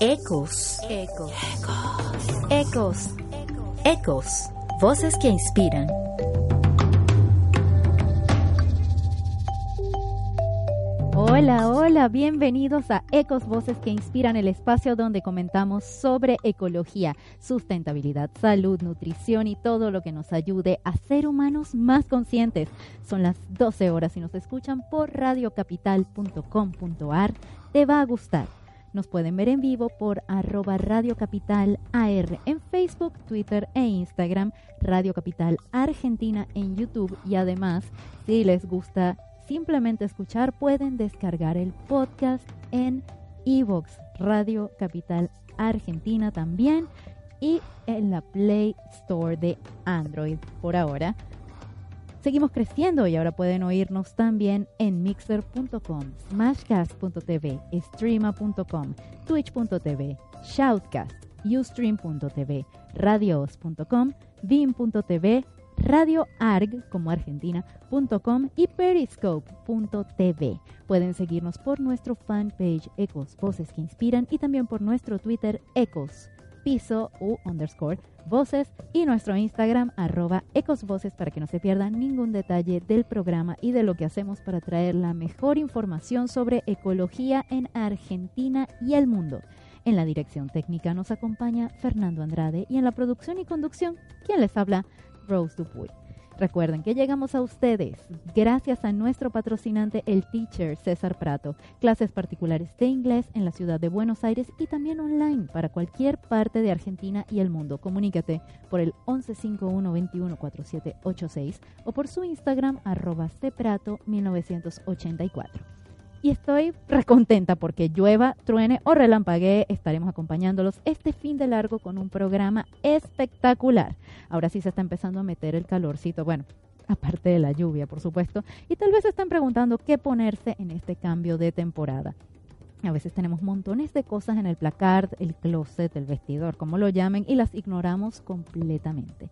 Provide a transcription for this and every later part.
Ecos. Ecos. Ecos. Ecos. Voces que inspiran. Hola, hola, bienvenidos a Ecos Voces que Inspiran, el espacio donde comentamos sobre ecología, sustentabilidad, salud, nutrición y todo lo que nos ayude a ser humanos más conscientes. Son las 12 horas y nos escuchan por radiocapital.com.ar. Te va a gustar. Nos pueden ver en vivo por arroba Radio Capital AR en Facebook, Twitter e Instagram, Radio Capital Argentina en YouTube y además, si les gusta simplemente escuchar, pueden descargar el podcast en Evox, Radio Capital Argentina también y en la Play Store de Android por ahora. Seguimos creciendo y ahora pueden oírnos también en mixer.com, smashcast.tv, streama.com, twitch.tv, shoutcast, ustream.tv, radios.com, beam.tv, radioarg como argentina.com y periscope.tv. Pueden seguirnos por nuestro fanpage Ecos Voces que Inspiran y también por nuestro Twitter Ecos piso u underscore voces y nuestro Instagram arroba ecosvoces para que no se pierdan ningún detalle del programa y de lo que hacemos para traer la mejor información sobre ecología en Argentina y el mundo. En la dirección técnica nos acompaña Fernando Andrade y en la producción y conducción, quien les habla, Rose Dupuy. Recuerden que llegamos a ustedes gracias a nuestro patrocinante, el Teacher César Prato. Clases particulares de inglés en la ciudad de Buenos Aires y también online para cualquier parte de Argentina y el mundo. Comunícate por el 1151-214786 o por su Instagram arroba cprato1984 y estoy recontenta porque llueva, truene o relampaguee, estaremos acompañándolos este fin de largo con un programa espectacular. Ahora sí se está empezando a meter el calorcito, bueno, aparte de la lluvia, por supuesto, y tal vez se están preguntando qué ponerse en este cambio de temporada. A veces tenemos montones de cosas en el placard, el closet, el vestidor, como lo llamen, y las ignoramos completamente.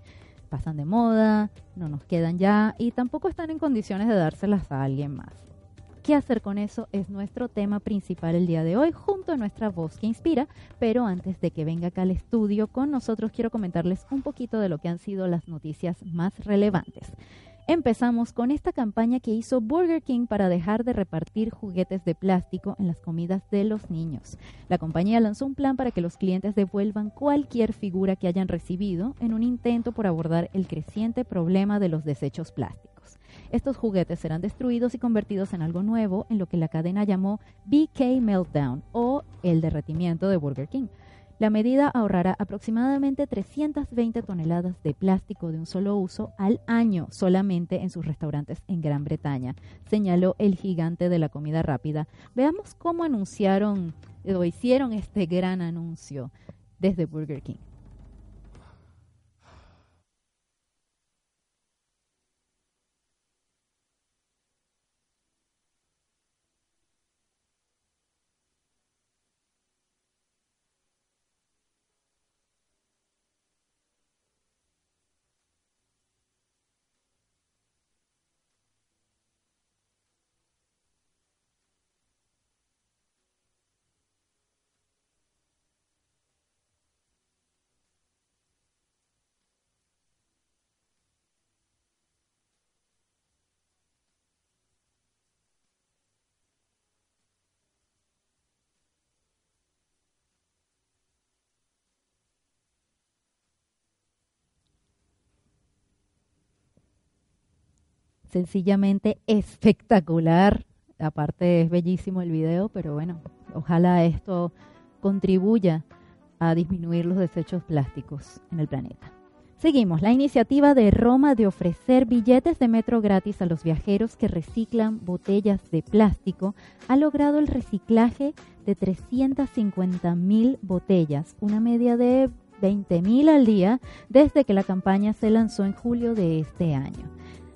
Pasan de moda, no nos quedan ya y tampoco están en condiciones de dárselas a alguien más. ¿Qué hacer con eso? Es nuestro tema principal el día de hoy, junto a nuestra voz que inspira. Pero antes de que venga acá al estudio con nosotros, quiero comentarles un poquito de lo que han sido las noticias más relevantes. Empezamos con esta campaña que hizo Burger King para dejar de repartir juguetes de plástico en las comidas de los niños. La compañía lanzó un plan para que los clientes devuelvan cualquier figura que hayan recibido en un intento por abordar el creciente problema de los desechos plásticos. Estos juguetes serán destruidos y convertidos en algo nuevo, en lo que la cadena llamó BK Meltdown o el derretimiento de Burger King. La medida ahorrará aproximadamente 320 toneladas de plástico de un solo uso al año solamente en sus restaurantes en Gran Bretaña, señaló el gigante de la comida rápida. Veamos cómo anunciaron o hicieron este gran anuncio desde Burger King. Sencillamente espectacular. Aparte es bellísimo el video, pero bueno, ojalá esto contribuya a disminuir los desechos plásticos en el planeta. Seguimos, la iniciativa de Roma de ofrecer billetes de metro gratis a los viajeros que reciclan botellas de plástico ha logrado el reciclaje de 350 mil botellas, una media de 20 mil al día desde que la campaña se lanzó en julio de este año.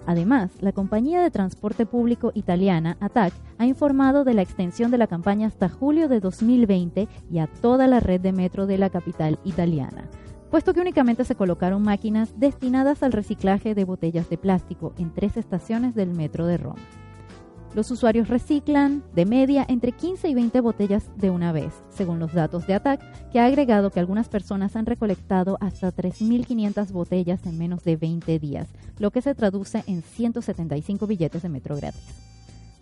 Además, la compañía de transporte público italiana ATAC ha informado de la extensión de la campaña hasta julio de 2020 y a toda la red de metro de la capital italiana, puesto que únicamente se colocaron máquinas destinadas al reciclaje de botellas de plástico en tres estaciones del metro de Roma. Los usuarios reciclan de media entre 15 y 20 botellas de una vez, según los datos de ATAC, que ha agregado que algunas personas han recolectado hasta 3.500 botellas en menos de 20 días, lo que se traduce en 175 billetes de metro gratis.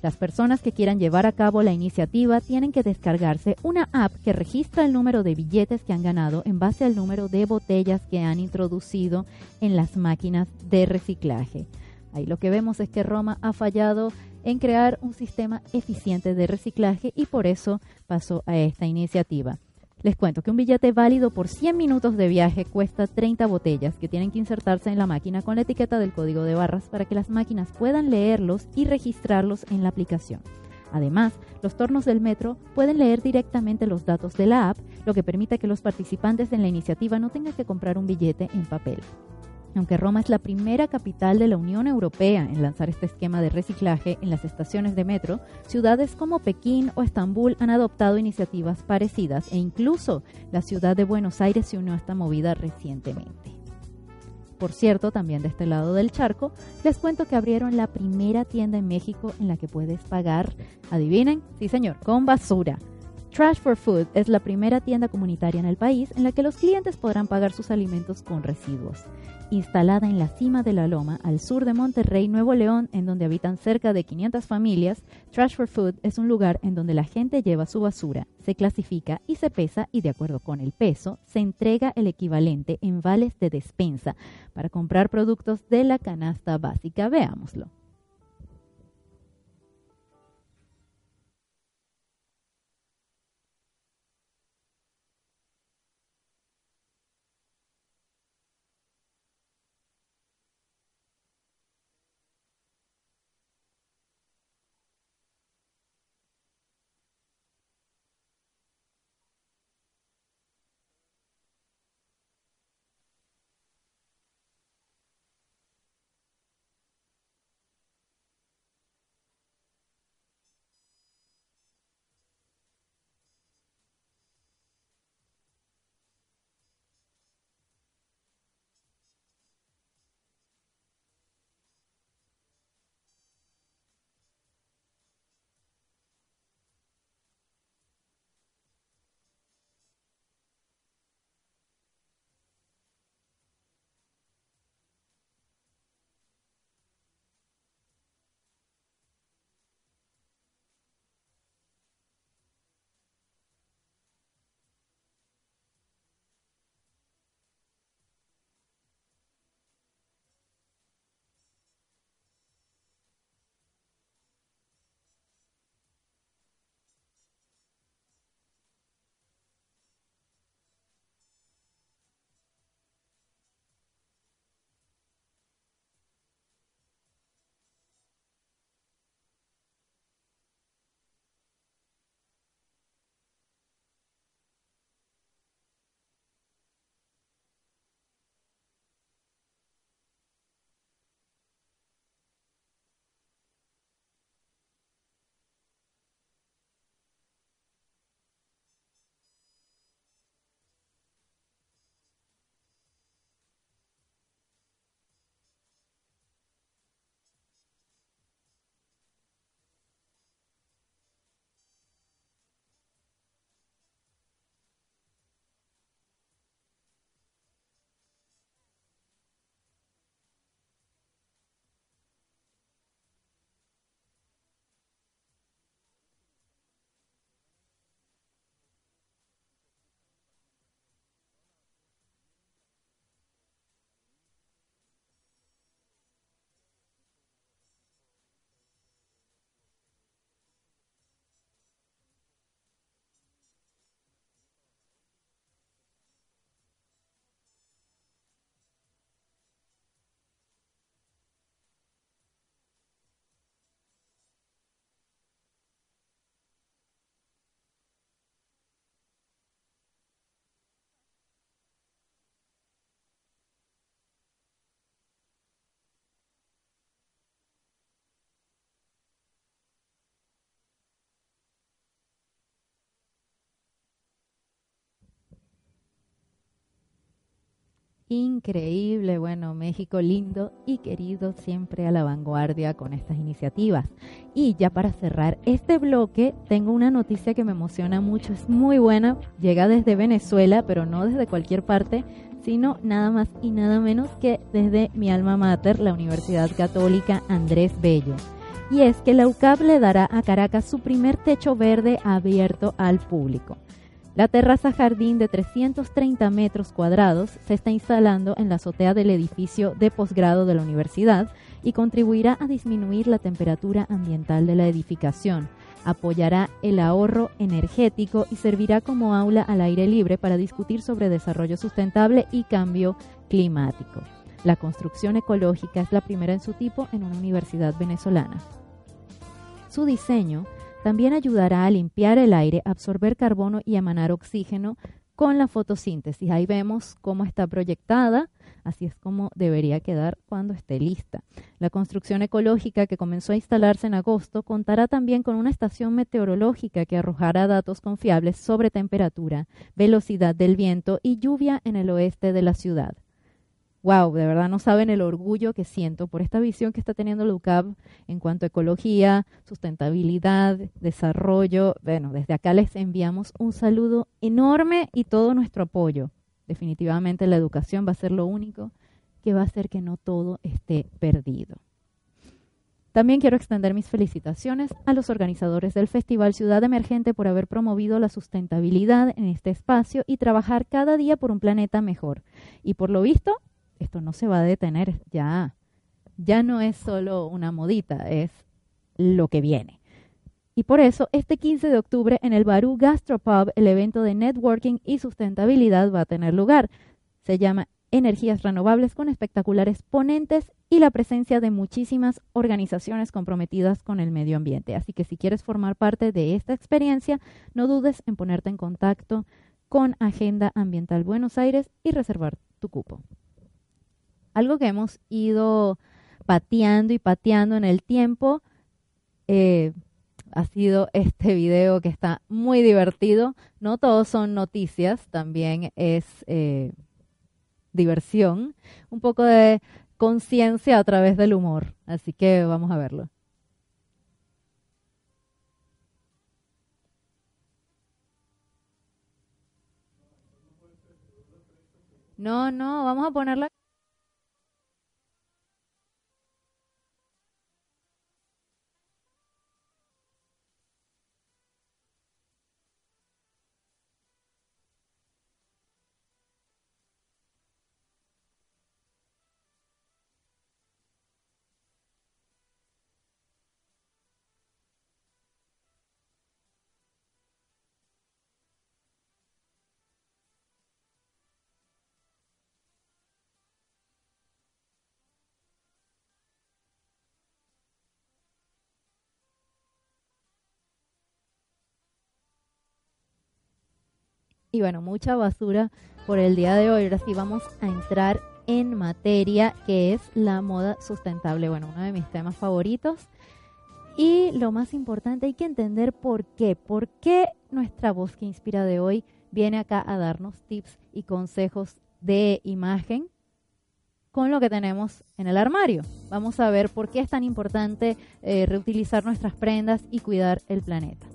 Las personas que quieran llevar a cabo la iniciativa tienen que descargarse una app que registra el número de billetes que han ganado en base al número de botellas que han introducido en las máquinas de reciclaje. Ahí lo que vemos es que Roma ha fallado en crear un sistema eficiente de reciclaje y por eso pasó a esta iniciativa. Les cuento que un billete válido por 100 minutos de viaje cuesta 30 botellas que tienen que insertarse en la máquina con la etiqueta del código de barras para que las máquinas puedan leerlos y registrarlos en la aplicación. Además, los tornos del metro pueden leer directamente los datos de la app, lo que permite que los participantes en la iniciativa no tengan que comprar un billete en papel. Aunque Roma es la primera capital de la Unión Europea en lanzar este esquema de reciclaje en las estaciones de metro, ciudades como Pekín o Estambul han adoptado iniciativas parecidas e incluso la ciudad de Buenos Aires se unió a esta movida recientemente. Por cierto, también de este lado del charco, les cuento que abrieron la primera tienda en México en la que puedes pagar, adivinen, sí señor, con basura. Trash for Food es la primera tienda comunitaria en el país en la que los clientes podrán pagar sus alimentos con residuos instalada en la cima de la loma al sur de Monterrey, Nuevo León, en donde habitan cerca de 500 familias, Trash for Food es un lugar en donde la gente lleva su basura, se clasifica y se pesa y de acuerdo con el peso se entrega el equivalente en vales de despensa para comprar productos de la canasta básica. Veámoslo. Increíble. Bueno, México lindo y querido, siempre a la vanguardia con estas iniciativas. Y ya para cerrar este bloque, tengo una noticia que me emociona mucho, es muy buena, llega desde Venezuela, pero no desde cualquier parte, sino nada más y nada menos que desde mi alma mater, la Universidad Católica Andrés Bello. Y es que la UCAP le dará a Caracas su primer techo verde abierto al público. La terraza jardín de 330 metros cuadrados se está instalando en la azotea del edificio de posgrado de la universidad y contribuirá a disminuir la temperatura ambiental de la edificación. Apoyará el ahorro energético y servirá como aula al aire libre para discutir sobre desarrollo sustentable y cambio climático. La construcción ecológica es la primera en su tipo en una universidad venezolana. Su diseño también ayudará a limpiar el aire, absorber carbono y emanar oxígeno con la fotosíntesis. Ahí vemos cómo está proyectada, así es como debería quedar cuando esté lista. La construcción ecológica que comenzó a instalarse en agosto contará también con una estación meteorológica que arrojará datos confiables sobre temperatura, velocidad del viento y lluvia en el oeste de la ciudad wow, de verdad no saben el orgullo que siento por esta visión que está teniendo la UCAP en cuanto a ecología, sustentabilidad, desarrollo. Bueno, desde acá les enviamos un saludo enorme y todo nuestro apoyo. Definitivamente la educación va a ser lo único que va a hacer que no todo esté perdido. También quiero extender mis felicitaciones a los organizadores del Festival Ciudad Emergente por haber promovido la sustentabilidad en este espacio y trabajar cada día por un planeta mejor. Y por lo visto, esto no se va a detener ya. Ya no es solo una modita, es lo que viene. Y por eso, este 15 de octubre en el Barú Gastropub, el evento de networking y sustentabilidad va a tener lugar. Se llama Energías Renovables con espectaculares ponentes y la presencia de muchísimas organizaciones comprometidas con el medio ambiente. Así que si quieres formar parte de esta experiencia, no dudes en ponerte en contacto con Agenda Ambiental Buenos Aires y reservar tu cupo. Algo que hemos ido pateando y pateando en el tiempo eh, ha sido este video que está muy divertido. No todos son noticias, también es eh, diversión, un poco de conciencia a través del humor. Así que vamos a verlo. No, no, vamos a ponerla. Y bueno, mucha basura por el día de hoy. Ahora sí vamos a entrar en materia que es la moda sustentable. Bueno, uno de mis temas favoritos. Y lo más importante, hay que entender por qué. ¿Por qué nuestra voz que inspira de hoy viene acá a darnos tips y consejos de imagen con lo que tenemos en el armario? Vamos a ver por qué es tan importante eh, reutilizar nuestras prendas y cuidar el planeta.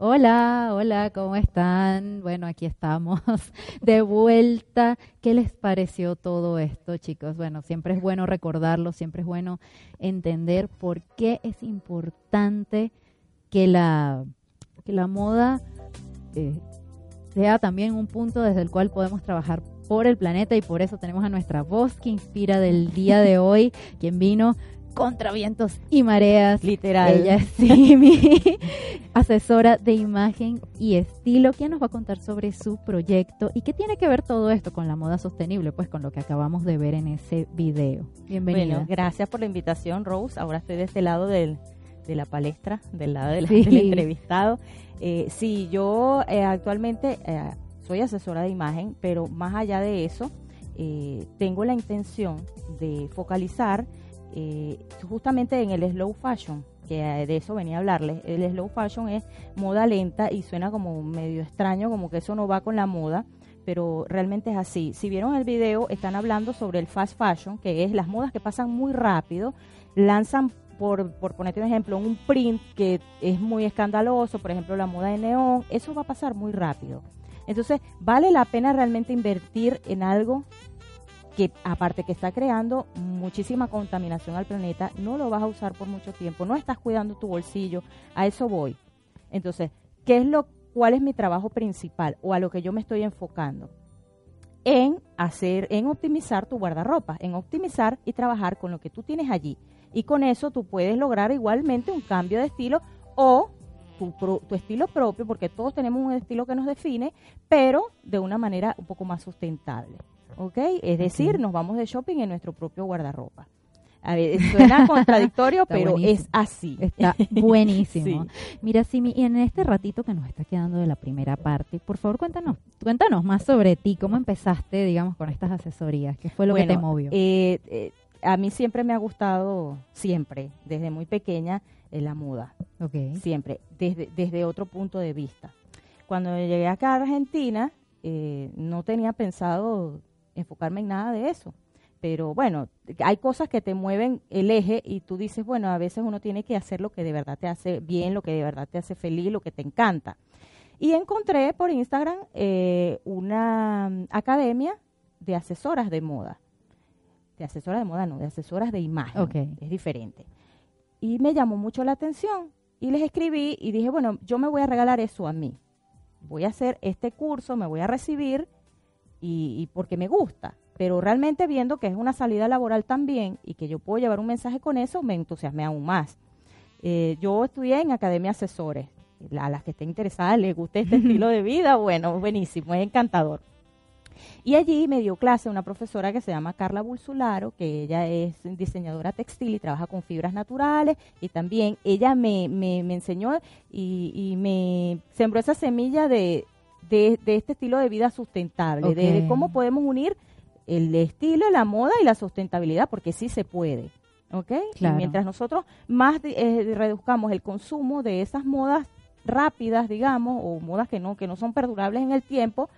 Hola, hola, ¿cómo están? Bueno, aquí estamos de vuelta. ¿Qué les pareció todo esto, chicos? Bueno, siempre es bueno recordarlo, siempre es bueno entender por qué es importante que la, que la moda eh, sea también un punto desde el cual podemos trabajar por el planeta y por eso tenemos a nuestra voz que inspira del día de hoy, quien vino contra vientos y mareas. Literal. Ella es sí, mi asesora de imagen y estilo, quien nos va a contar sobre su proyecto y qué tiene que ver todo esto con la moda sostenible, pues con lo que acabamos de ver en ese video. Bienvenida. Bueno, gracias por la invitación, Rose. Ahora estoy de este lado del, de la palestra, del lado del, del entrevistado. Eh, sí, yo eh, actualmente eh, soy asesora de imagen, pero más allá de eso, eh, tengo la intención de focalizar eh, justamente en el slow fashion, que de eso venía a hablarles. El slow fashion es moda lenta y suena como medio extraño, como que eso no va con la moda, pero realmente es así. Si vieron el video, están hablando sobre el fast fashion, que es las modas que pasan muy rápido, lanzan por, por ponerte un ejemplo, un print que es muy escandaloso, por ejemplo la moda de neón, eso va a pasar muy rápido. Entonces, vale la pena realmente invertir en algo que aparte que está creando muchísima contaminación al planeta, no lo vas a usar por mucho tiempo, no estás cuidando tu bolsillo, a eso voy. Entonces, ¿qué es lo cuál es mi trabajo principal o a lo que yo me estoy enfocando? En hacer, en optimizar tu guardarropa, en optimizar y trabajar con lo que tú tienes allí. Y con eso tú puedes lograr igualmente un cambio de estilo o tu, tu, estilo propio, porque todos tenemos un estilo que nos define, pero de una manera un poco más sustentable. ¿ok? Es decir, nos vamos de shopping en nuestro propio guardarropa. A ver, suena contradictorio, pero buenísimo. es así. Está buenísimo. Sí. Mira, Simi, y en este ratito que nos está quedando de la primera parte, por favor, cuéntanos, cuéntanos más sobre ti, cómo empezaste, digamos, con estas asesorías, qué fue lo Bueno, que te movió. eh, eh, a mí siempre me ha gustado, siempre, desde muy pequeña, eh, la moda. ok. siempre, desde, desde otro punto de vista. Cuando llegué acá a Argentina, eh, no tenía pensado enfocarme en nada de eso. Pero bueno, hay cosas que te mueven el eje y tú dices, bueno, a veces uno tiene que hacer lo que de verdad te hace bien, lo que de verdad te hace feliz, lo que te encanta. Y encontré por Instagram eh, una mm, academia de asesoras de moda. De asesoras de moda, no, de asesoras de imagen. Es diferente. Y me llamó mucho la atención y les escribí y dije, bueno, yo me voy a regalar eso a mí. Voy a hacer este curso, me voy a recibir y, y porque me gusta. Pero realmente viendo que es una salida laboral también y que yo puedo llevar un mensaje con eso, me entusiasmé aún más. Eh, yo estudié en Academia Asesores. A las que estén interesadas, les guste este estilo de vida, bueno, buenísimo, es encantador. Y allí me dio clase una profesora que se llama Carla Bulsularo, que ella es diseñadora textil y trabaja con fibras naturales. Y también ella me, me, me enseñó y, y me sembró esa semilla de, de, de este estilo de vida sustentable, de, cómo podemos unir el estilo, la moda y la sustentabilidad, porque sí se puede. ¿Ok? Y Claro. mientras nosotros más eh, reduzcamos el consumo de esas modas rápidas, digamos, o modas que no, que no son perdurables en el tiempo,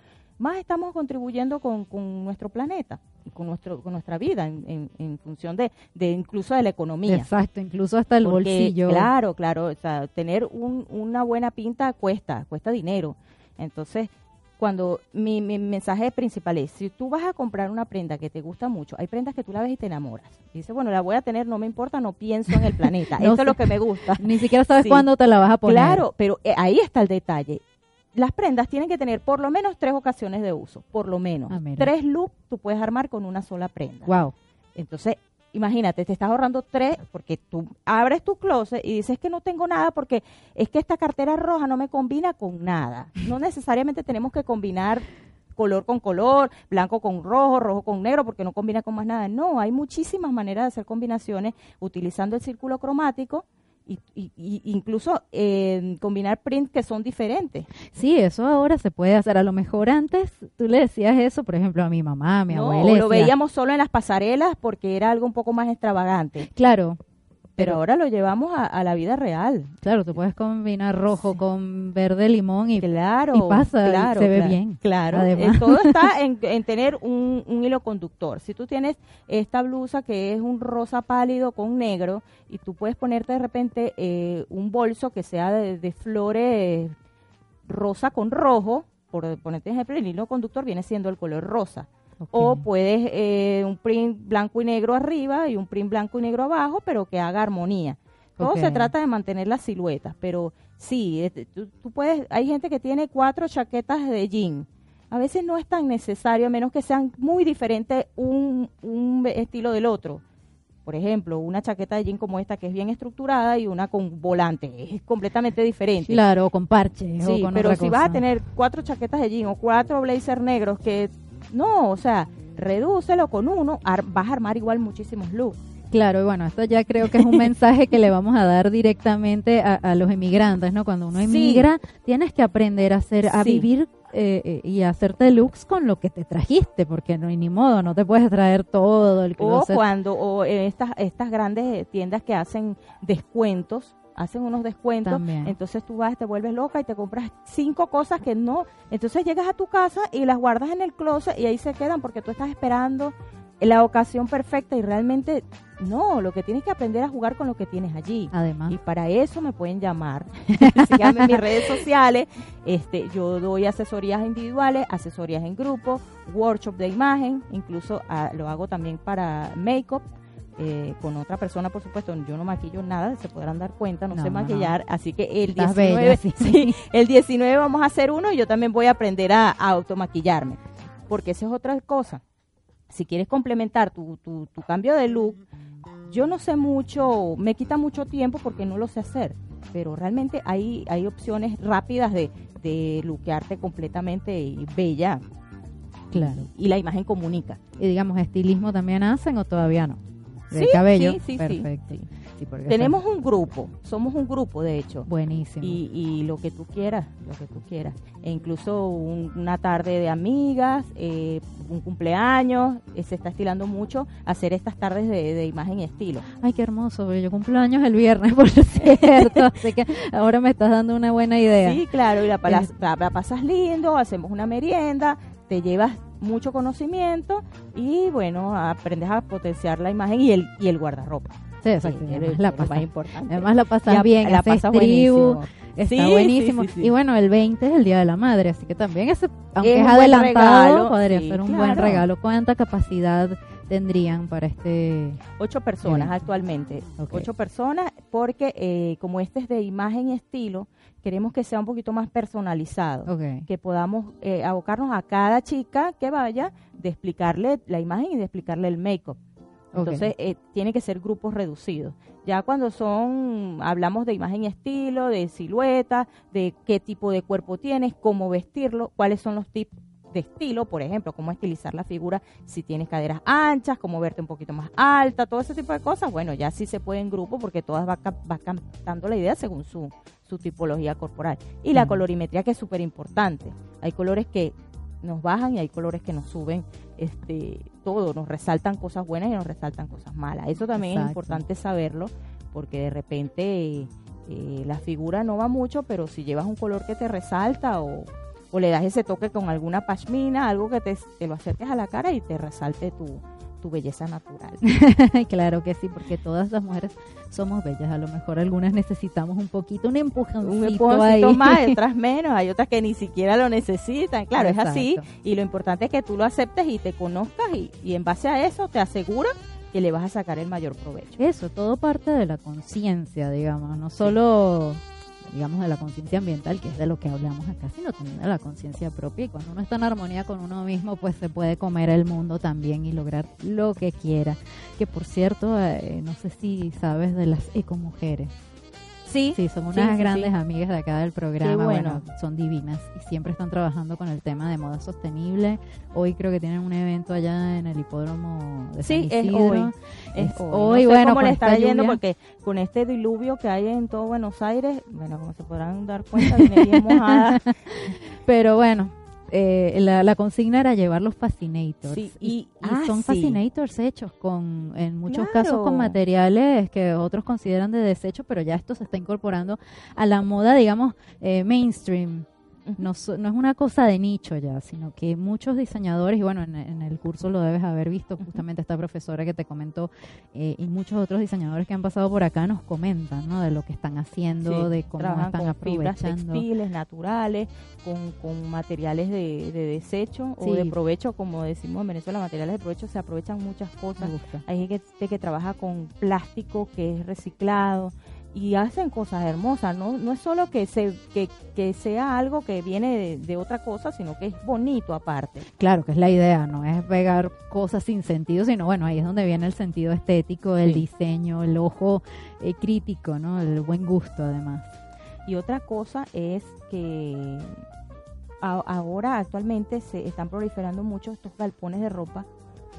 más estamos contribuyendo con, con nuestro planeta y con nuestro con nuestra vida en, en- en función de, de incluso de la economía. Exacto, incluso hasta el Porque, bolsillo. Claro, claro, o sea, tener un- una buena pinta cuesta, cuesta dinero. Entonces, cuando mi, mi mensaje principal es, si tú vas a comprar una prenda que te gusta mucho, hay prendas que tú la ves y te enamoras. Y dices, bueno, la voy a tener, no me importa, no pienso en el planeta. No Esto sé. es lo que me gusta. Ni siquiera sabes Sí. cuándo te la vas a poner. Claro, pero eh, ahí está el detalle. Las prendas tienen que tener por lo menos tres ocasiones de uso, por lo menos. Ah, tres looks tú puedes armar con una sola prenda. Wow. Entonces, imagínate, te estás ahorrando tres, porque tú abres tu closet y dices que no tengo nada porque es que esta cartera roja no me combina con nada. No necesariamente tenemos que combinar color con color, blanco con rojo, rojo con negro, porque no combina con más nada. No, hay muchísimas maneras de hacer combinaciones utilizando el círculo cromático y, incluso eh, combinar prints que son diferentes. Sí, eso ahora se puede hacer. A lo mejor antes tú le decías eso, por ejemplo, a mi mamá, a mi ¿no? abuela. Lo decía, veíamos solo en las pasarelas porque era algo un poco más extravagante. Claro, Pero ahora lo llevamos a, a la vida real. claro, tú puedes combinar rojo con verde limón y Claro. y pasa, y claro, se ve bien, Claro. además. Eh, todo está en, en tener un, un hilo conductor. Si tú tienes esta blusa que es un rosa pálido con negro y tú puedes ponerte de repente eh, un bolso que sea de, de flores rosa con rojo, por ponerte ejemplo, el hilo conductor viene siendo el color rosa. O puedes eh, un print blanco y negro arriba y un print blanco y negro abajo, pero que haga armonía. Todo se trata de mantener las siluetas, pero sí, tú, puedes, hay gente que tiene cuatro chaquetas de jean. A veces no es tan necesario, a menos que sean muy diferentes un, un estilo del otro. Por ejemplo, una chaqueta de jean como esta que es bien estructurada y una con volante, es completamente diferente. Claro, con parche. Sí, pero si vas a tener cuatro chaquetas de jean o cuatro blazers negros que no, o sea, redúcelo con uno, vas a armar igual muchísimos looks. Claro, y bueno, esto ya creo que es un mensaje que le vamos a dar directamente a, los emigrantes, ¿no? Cuando uno emigra, tienes que aprender a hacer, a vivir eh, eh, y hacerte looks con lo que te trajiste, porque no hay ni modo, no te puedes traer todo el closet. O cuando, o estas, estas grandes tiendas que hacen descuentos, hacen unos descuentos, entonces tú vas, te vuelves loca y te compras cinco cosas que no, entonces llegas a tu casa y las guardas en el closet y ahí se quedan porque tú estás esperando la ocasión perfecta y realmente no, lo que tienes que aprender a jugar con lo que tienes allí. Además. Y para eso me pueden llamar. Síganme en mis redes sociales. Este, yo doy asesorías individuales, asesorías en grupo, workshop de imagen, incluso ah, lo hago también para make-up eh, con otra persona, por supuesto, yo no maquillo nada, se podrán dar cuenta, no, sé maquillar, así que el 19, el 19 vamos a hacer uno y yo también voy a aprender a, automaquillarme, porque esa es otra cosa. Si quieres complementar tu, tu, tu cambio de look, yo no sé mucho, me quita mucho tiempo porque no lo sé hacer, pero realmente hay, hay opciones rápidas de, de luquearte completamente y bella. Claro. Y la imagen comunica. Y digamos, ¿estilismo también hacen o todavía no? Cabello. Sí, sí, Perfecto. Tenemos un grupo, somos un grupo de hecho. Buenísimo. Y, y lo que tú quieras, lo que tú quieras. E incluso una tarde de amigas, eh, un cumpleaños, eh, se está estilando mucho hacer estas tardes de, imagen y estilo. Ay, qué hermoso, yo cumpleaños el viernes, por cierto, así que ahora me estás dando una buena idea. Sí, claro, y la, la pasas lindo, hacemos una merienda, te llevas mucho conocimiento y bueno, aprendes a potenciar la imagen y el, y el guardarropa. Sí, exacto. la más importante. Además la pasas bien, la pasas tribu, está buenísimo. y bueno, el 20 es el Día de la Madre, así que también ese, aunque es, adelantado, podría ser un buen regalo. ¿Cuánta capacidad tendrían para este? Ocho personas actualmente. Ocho personas porque eh, como este es de imagen y estilo, queremos que sea un poquito más personalizado, que podamos eh, abocarnos a cada chica que vaya de explicarle la imagen y de explicarle el make-up. Entonces, eh, tiene que ser grupos reducidos. Ya cuando son, hablamos de imagen y estilo, de silueta, de qué tipo de cuerpo tienes, cómo vestirlo, cuáles son los tipos de estilo, por ejemplo, cómo estilizar la figura si tienes caderas anchas, cómo verte un poquito más alta, todo ese tipo de cosas, bueno, ya sí se puede en grupo porque todas va, va cantando la idea según su, su tipología corporal. Y la colorimetría que es súper importante. Hay colores que nos bajan y hay colores que nos suben, este, todo, nos resaltan cosas buenas y nos resaltan cosas malas. Eso también es importante saberlo porque de repente eh, la figura no va mucho, pero si llevas un color que te resalta o o le das ese toque con alguna pashmina, algo que te, lo acerques a la cara y te resalte tu, tu belleza natural. claro que sí, porque todas las mujeres somos bellas. A lo mejor algunas necesitamos un poquito, un empujoncito, un empujoncito más, otras menos. Hay otras que ni siquiera lo necesitan. Claro, es así. Y lo importante es que tú lo aceptes y te conozcas y, y en base a eso te asegura que le vas a sacar el mayor provecho. Eso, todo parte de la conciencia, digamos, no solo digamos, de la conciencia ambiental, que es de lo que hablamos acá, sino también de la conciencia propia. Y cuando uno está en armonía con uno mismo, pues se puede comer el mundo también y lograr lo que quiera. Que por cierto, eh, no sé si sabes de las ecomujeres. Sí, sí, son unas grandes amigas de acá del programa. Bueno. son divinas y siempre están trabajando con el tema de moda sostenible. Hoy creo que tienen un evento allá en el hipódromo de Sí, es hoy. Es hoy. bueno, cómo le está yendo porque con este diluvio que hay en todo Buenos Aires, bueno, como se podrán dar cuenta, viene bien mojada. Pero bueno, eh, la, consigna era llevar los fascinators. y, ah, son fascinators hechos con, en muchos casos con materiales que otros consideran de desecho, pero ya esto se está incorporando a la moda, digamos, eh, mainstream. No, no es una cosa de nicho ya, sino que muchos diseñadores, y bueno, en, el curso lo debes haber visto, justamente esta profesora que te comentó, eh, y muchos otros diseñadores que han pasado por acá nos comentan, ¿no? De lo que están haciendo, de cómo están con aprovechando. Fibras textiles naturales, con, con materiales de, desecho o de provecho, como decimos en Venezuela, materiales de provecho, se aprovechan muchas cosas. Hay gente que trabaja con plástico que es reciclado y hacen cosas hermosas, no, no es solo que, se, que, que sea algo que viene de, otra cosa, sino que es bonito aparte. Claro, que es la idea, no es pegar cosas sin sentido, sino bueno, ahí es donde viene el sentido estético, el diseño, el ojo eh, crítico, ¿no? el buen gusto además. Y otra cosa es que ahora actualmente se están proliferando mucho estos galpones de ropa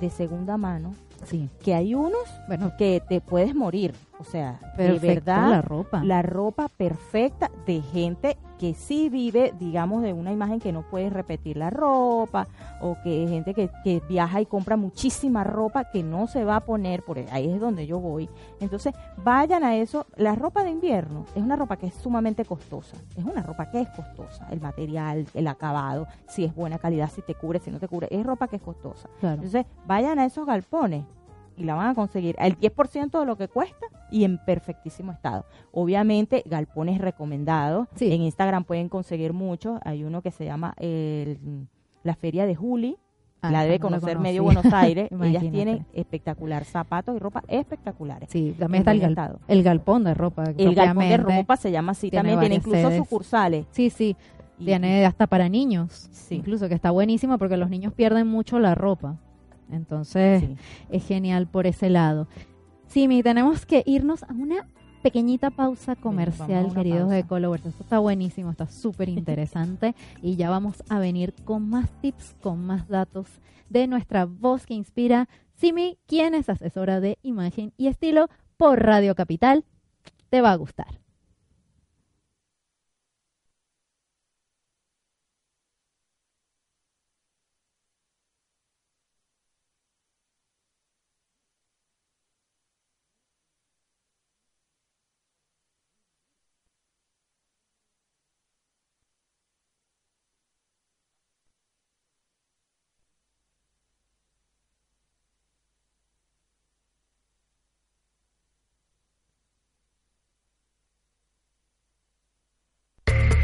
de segunda mano Sí. Que hay unos bueno, que te puedes morir. O sea, de verdad, la ropa. La ropa perfecta de gente que sí vive, digamos, de una imagen que no puedes repetir la ropa, o que gente que, que viaja y compra muchísima ropa que no se va a poner, por ahí es donde yo voy. Entonces, vayan a eso. La ropa de invierno es una ropa que es sumamente costosa. Es una ropa que es costosa. El material, el acabado, si es buena calidad, si te cubre, si no te cubre. Es ropa que es costosa. Entonces, vayan a esos galpones y la van a conseguir al 10% de lo que cuesta y en perfectísimo estado. Obviamente, galpones recomendados. En Instagram pueden conseguir mucho. Hay uno que se llama la Feria de Juli. Ah, la debe conocer medio Buenos Aires. Ellas tienen espectacular zapatos y ropa espectaculares. Sí, también está el, el, galpón de ropa. El galpón de ropa se llama así. también tiene incluso sucursales. Sí, sí. tiene hasta para niños. Incluso que está buenísimo porque los niños pierden mucho la ropa. Entonces, es genial por ese lado. Simi, tenemos que irnos a una pequeñita pausa comercial, queridos de Colovers. Esto está buenísimo, está súper interesante y ya vamos a venir con más tips, con más datos de nuestra voz que inspira. Simi, quien es asesora de imagen y estilo por Radio Capital, te va a gustar.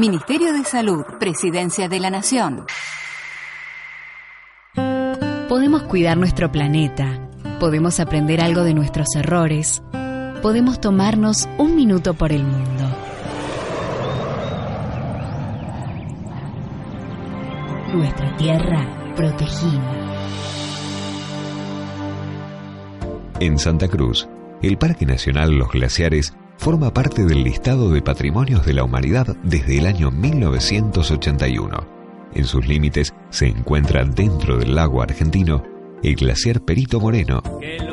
Ministerio de Salud, Presidencia de la Nación. Podemos cuidar nuestro planeta, podemos aprender algo de nuestros errores, podemos tomarnos un minuto por el mundo. Nuestra tierra protegida. En Santa Cruz, el Parque Nacional Los Glaciares forma parte del listado de patrimonios de la humanidad desde el año 1981. En sus límites se encuentra dentro del lago argentino el glaciar Perito Moreno,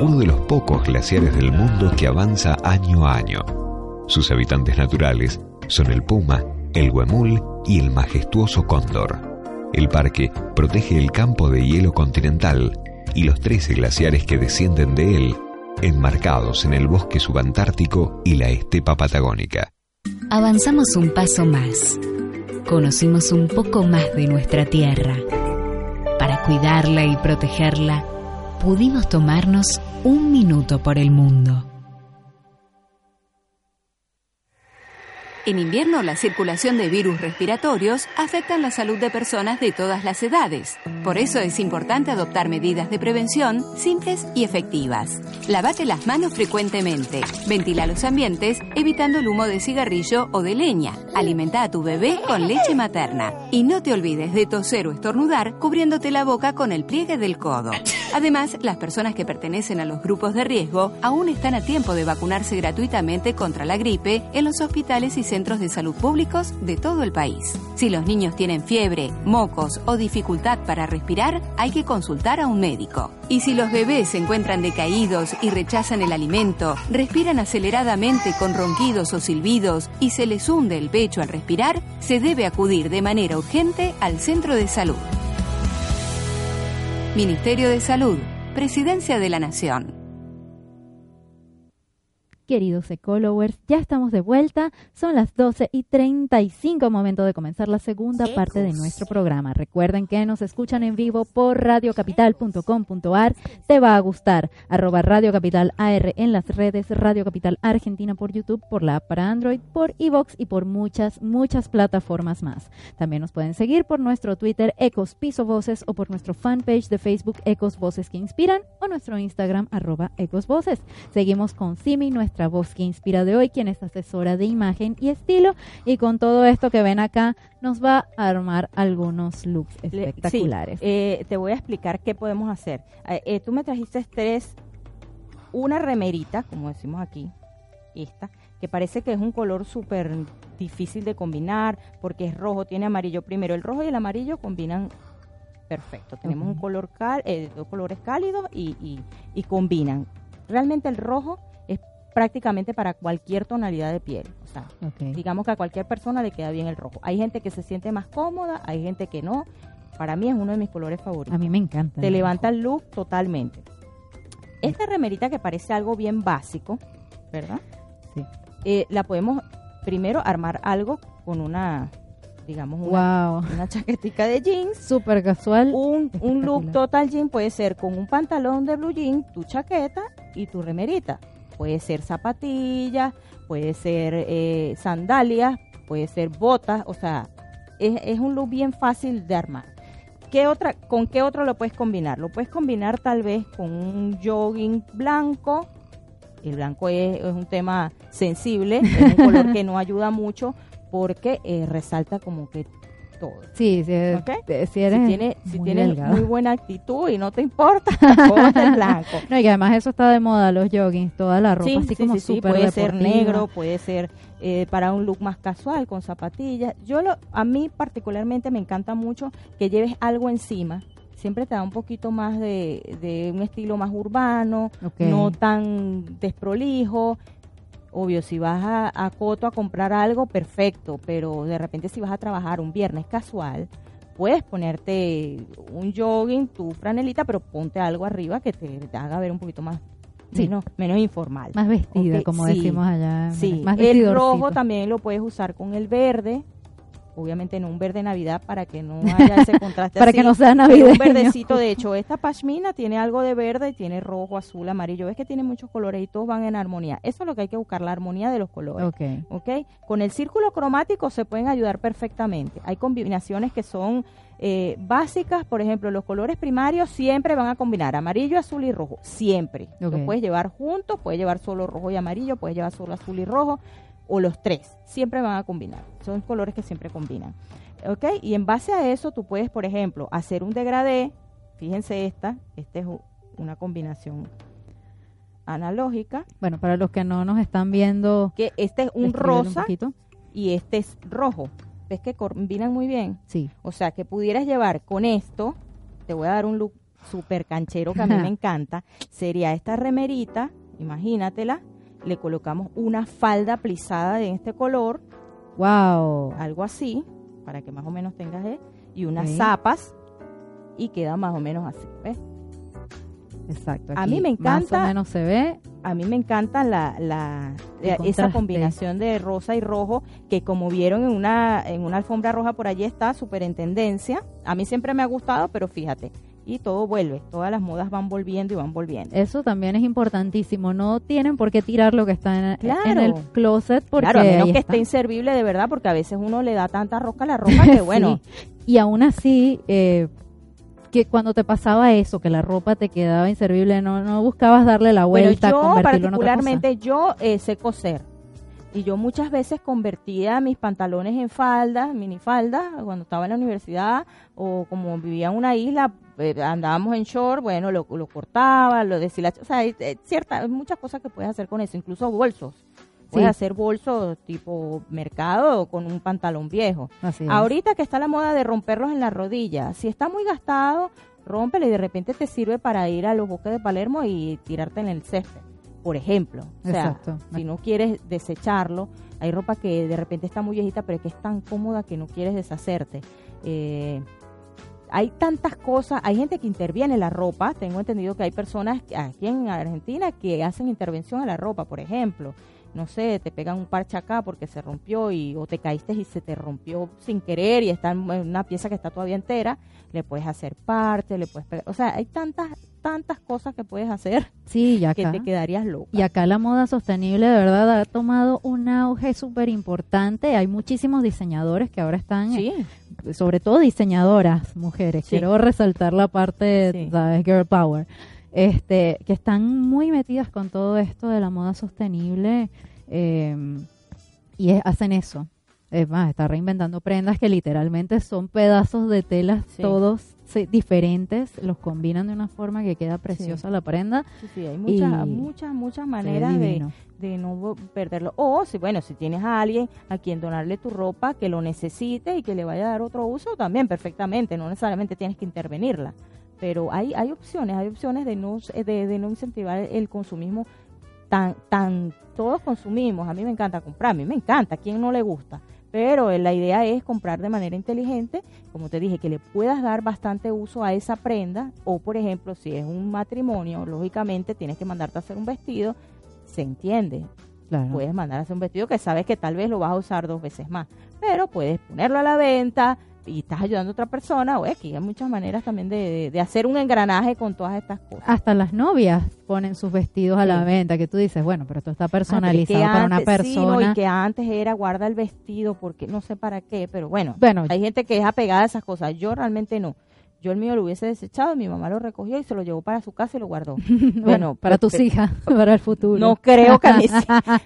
uno de los pocos glaciares del mundo que avanza año a año. Sus habitantes naturales son el puma, el huemul y el majestuoso cóndor. El parque protege el campo de hielo continental y los 13 glaciares que descienden de él enmarcados en el bosque subantártico y la estepa patagónica. Avanzamos un paso más. Conocimos un poco más de nuestra tierra. Para cuidarla y protegerla, pudimos tomarnos un minuto por el mundo. En invierno, la circulación de virus respiratorios afecta la salud de personas de todas las edades. Por eso es importante adoptar medidas de prevención simples y efectivas. Lavate las manos frecuentemente. Ventila los ambientes evitando el humo de cigarrillo o de leña. Alimenta a tu bebé con leche materna. Y no te olvides de toser o estornudar cubriéndote la boca con el pliegue del codo. Además, las personas que pertenecen a los grupos de riesgo aún están a tiempo de vacunarse gratuitamente contra la gripe en los hospitales y centros de salud públicos de todo el país. Si los niños tienen fiebre, mocos o dificultad para respirar, hay que consultar a un médico. Y si los bebés se encuentran decaídos y rechazan el alimento, respiran aceleradamente con ronquidos o silbidos y se les hunde el pecho al respirar, se debe acudir de manera urgente al centro de salud. Ministerio de Salud, Presidencia de la Nación queridos ecolowers. Ya estamos de vuelta. Son las 12 y 35, momento de comenzar la segunda parte de nuestro programa. Recuerden que nos escuchan en vivo por radiocapital.com.ar. Te va a gustar. Arroba Radio Capital AR en las redes Radio Capital Argentina por YouTube, por la app para Android, por Evox y por muchas, muchas plataformas más. También nos pueden seguir por nuestro Twitter Ecos Piso Voces o por nuestro fanpage de Facebook Ecos Voces que Inspiran o nuestro Instagram arroba Ecos Voces. Seguimos con Simi, nuestra voz que inspira de hoy, quien es asesora de imagen y estilo. Y con todo esto que ven acá, nos va a armar algunos looks espectaculares. Eh, te voy a explicar qué podemos hacer. Eh, eh, tú me trajiste tres, una remerita, como decimos aquí, esta, que parece que es un color súper difícil de combinar porque es rojo, tiene amarillo primero. El rojo y el amarillo combinan perfecto. Tenemos un color cal, dos colores cálidos y, y, y, combinan. Realmente el rojo prácticamente para cualquier tonalidad de piel. O sea, digamos que a cualquier persona le queda bien el rojo. Hay gente que se siente más cómoda, hay gente que no. Para mí es uno de mis colores favoritos. A mí me encanta. Te levanta el look totalmente. Esta remerita que parece algo bien básico, ¿verdad? Sí. Eh, la podemos primero armar algo con una digamos una, wow. una chaquetica de jeans. Súper casual. Un, un look total jean puede ser con un pantalón de blue jean, tu chaqueta y tu remerita. Puede ser zapatillas, puede ser eh, sandalias, puede ser botas, o sea, es, un look bien fácil de armar. ¿Qué otra, ¿Con qué otro lo puedes combinar? Lo puedes combinar tal vez con un jogging blanco. El blanco es, un tema sensible, es un color que no ayuda mucho porque eh, resalta como que todo. Sí, si, si eres tiene, si tienes muy buena actitud y no te importa, el blanco. No, y además eso está de moda, los joggings, toda la ropa así como súper Puede ser negro, puede ser eh, para un look más casual, con zapatillas. Yo lo, a mí particularmente me encanta mucho que lleves algo encima, siempre te da un poquito más de, de un estilo más urbano, no tan desprolijo obvio, si vas a, Coto a comprar algo, perfecto, pero de repente si vas a trabajar un viernes casual, puedes ponerte un jogging, tu franelita, pero ponte algo arriba que te, haga ver un poquito más menos, informal. Más vestida, como decimos allá. Sí, el rojo también lo puedes usar con el verde obviamente no un verde navidad para que no haya ese contraste para que no sea navidad. Un verdecito de hecho esta pashmina tiene algo de verde y tiene rojo azul amarillo. Ves que tiene muchos colores y todos van en armonía eso es lo que hay que buscar la armonía de los colores. Okay. ok. Con el círculo cromático se pueden ayudar perfectamente. Hay combinaciones que son eh, básicas, por ejemplo, los colores primarios siempre van a combinar amarillo, azul y rojo, siempre. Los puedes llevar juntos, puedes llevar solo rojo y amarillo, puedes llevar solo azul y rojo o los tres, siempre van a combinar. Son colores que siempre combinan. ¿Ok? Y en base a eso tú puedes, por ejemplo, hacer un degradé. Fíjense esta, esta es una combinación analógica. Bueno, para los que no nos están viendo. Que este es un rosa y este es rojo. ¿Ves que combinan muy bien? Sí. O sea, que pudieras llevar con esto, te voy a dar un look súper canchero que a mí me encanta, sería esta remerita, imagínatela, le colocamos una falda plisada de este color. Wow. Algo así, para que más o menos tengas, ¿eh? y unas zapas, y queda más o menos así, ¿ves? Exacto. a mí me encanta. Más o menos se ve. A mí me encanta la, la esa combinación de rosa y rojo que como vieron en una en una alfombra roja por allí está súper en tendencia. A mí siempre me ha gustado, pero fíjate, y todo vuelve, todas las modas van volviendo y van volviendo. Eso también es importantísimo, no tienen por qué tirar lo que está en, el closet porque claro, a menos que esté inservible de verdad, porque a veces uno le da tanta roca a la ropa que bueno. Y aún así, eh, que cuando te pasaba eso, que la ropa te quedaba inservible, no, no buscabas darle la vuelta, bueno, yo particularmente yo eh, sé coser Y yo muchas veces convertía mis pantalones en faldas, minifaldas, cuando estaba en la universidad o como vivía en una isla, eh, andábamos en short, bueno, lo, lo cortaba, lo deshilachaba, o sea, hay, hay cierta, hay muchas cosas que puedes hacer con eso, incluso bolsos. Puedes Sí. hacer bolsos tipo mercado con un pantalón viejo. Así es. Ahorita que está la moda de romperlos en la rodilla, si está muy gastado, rómpelo y de repente te sirve para ir a los bosques de Palermo y tirarte en el césped, por ejemplo. O sea, Exacto. si no quieres desecharlo, hay ropa que de repente está muy viejita, pero que es tan cómoda que no quieres deshacerte. Eh, hay tantas cosas, hay gente que interviene en la ropa, tengo entendido que hay personas aquí en Argentina que hacen intervención a la ropa, por ejemplo, no sé, te pegan un parche acá porque se rompió y o te caíste y se te rompió sin querer y está en una pieza que está todavía entera, le puedes hacer parte, le puedes pegar, o sea, hay tantas tantas cosas que puedes hacer Sí, y que acá. te quedarías loca. Y acá la moda sostenible de verdad ha tomado un auge súper importante. Hay muchísimos diseñadores que ahora están, Sí, sobre todo diseñadoras mujeres. Sí. Quiero resaltar la parte, Sí. ¿sabes? Girl Power. Este, que están muy metidas con todo esto de la moda sostenible eh, y es- hacen eso. Es más, está reinventando prendas que literalmente son pedazos de telas Sí. todos sí, diferentes, los combinan de una forma que queda preciosa la prenda. sí, sí, hay muchas, muchas, muchas maneras de, de no perderlo. O, si bueno, si tienes a alguien a quien donarle tu ropa que lo necesite y que le vaya a dar otro uso, también perfectamente, no necesariamente tienes que intervenirla. Pero hay, hay opciones, hay opciones de no, de, de no incentivar el consumismo tan, tan, todos consumimos, a mí me encanta comprar, a mí me encanta, ¿a quién no le gusta? Pero la idea es comprar de manera inteligente, como te dije, que le puedas dar bastante uso a esa prenda, o por ejemplo, si es un matrimonio, lógicamente tienes que mandarte a hacer un vestido, se entiende, Claro. puedes mandar a hacer un vestido que sabes que tal vez lo vas a usar dos veces más, pero puedes ponerlo a la venta y estás ayudando a otra persona, o X, hay muchas maneras también de, de- de hacer un engranaje con todas estas cosas. Hasta las novias ponen sus vestidos a la Sí. venta, que tú dices, bueno, pero esto está Ah, personalizado para una antes- sí, no, persona. y que antes era guarda el vestido porque no sé para qué, pero bueno, Bueno, hay gente que es apegada a esas cosas. Yo realmente no. Yo el mío lo hubiese desechado, mi mamá lo recogió y se lo llevó para su casa y lo guardó. bueno, para tus hijas, para el futuro. No creo que mis,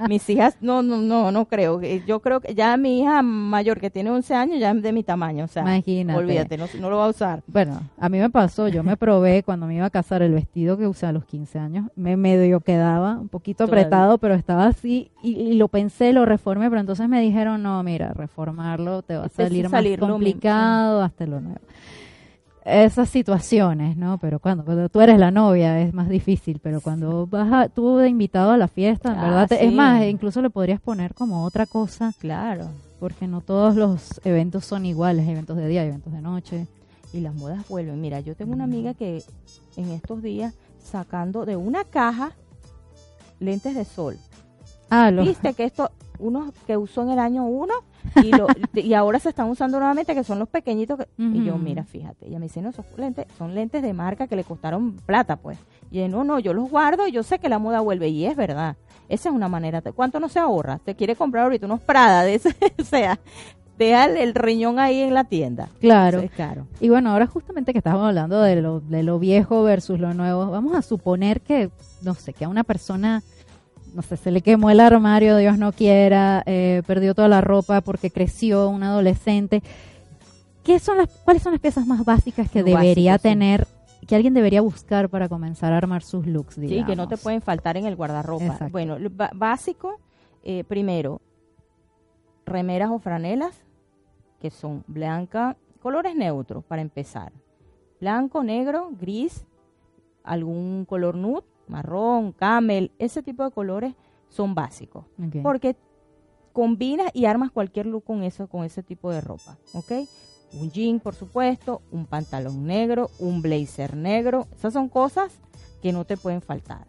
mis hijas, no, no, no, no creo. Eh, Yo creo que ya mi hija mayor que tiene 11 años ya es de mi tamaño, o sea, Imagínate. olvídate, no, no lo va a usar. Bueno, a mí me pasó, yo me probé cuando me iba a casar el vestido que usé a los 15 años, me medio quedaba un poquito Todavía. apretado, pero estaba así y, y lo pensé, lo reformé, pero entonces me dijeron, no, mira, reformarlo te va a Este salir más complicado, hasta lo nuevo. Esas situaciones, ¿no? Pero cuando, cuando tú eres la novia es más difícil, pero cuando vas a, tú de invitado a la fiesta, en Ah, verdad, te- es más, incluso le podrías poner como otra cosa, Claro. porque no todos los eventos son iguales, eventos de día, eventos de noche. Y las modas vuelven. Mira, yo tengo una amiga que en estos días sacando de una caja lentes de sol. Ah, los, Viste que esto, unos que usó en el año 1 y, lo- y ahora se están usando nuevamente, que son los pequeñitos. que- Y yo, mira, fíjate, ella me dice, no, esos lentes son lentes de marca que le costaron plata, pues. Y yo, no, no, yo los guardo y yo sé que la moda vuelve. Y es verdad. Esa es una manera. ¿Cuánto no se ahorra? Te quiere comprar ahorita unos Prada de ese, o sea, deja el, el riñón ahí en la tienda. Claro. Eso es caro. Y bueno, ahora justamente que estamos hablando de lo, de lo viejo versus lo nuevo, vamos a suponer que, no sé, que a una persona, no sé, se le quemó el armario, Dios no quiera, eh, perdió toda la ropa porque creció, un adolescente. ¿Qué son las, ¿Cuáles son las piezas más básicas que Lo debería básico, sí. tener, que alguien debería buscar para comenzar a armar sus looks? Sí, que no te digamos? pueden faltar en el guardarropa. Exacto. Bueno, básico, eh, primero, remeras o franelas, que son blanca, colores neutros para empezar. Blanco, negro, gris, algún color nude, marrón, camel, ese tipo de colores son básicos. Porque combinas y armas cualquier look con eso, con ese tipo de ropa, ¿ok? Un jean, por supuesto, un pantalón negro, un blazer negro, esas son cosas que no te pueden faltar,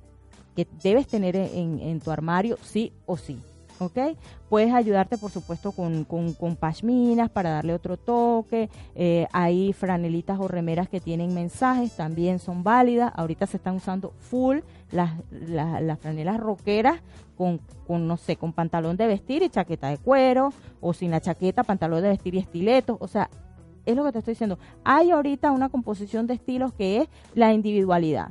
que debes tener en, en tu armario sí o sí, ¿ok? Puedes ayudarte, por supuesto, con, con, con pashminas para darle otro toque, eh, hay franelitas o remeras que tienen mensajes, también son válidas, ahorita se están usando full las, las, las franelas roqueras con, con, no sé, con pantalón de vestir y chaqueta de cuero, o sin la chaqueta, pantalón de vestir y estiletos, o sea, es lo que te estoy diciendo. Hay ahorita una composición de estilos que es la individualidad.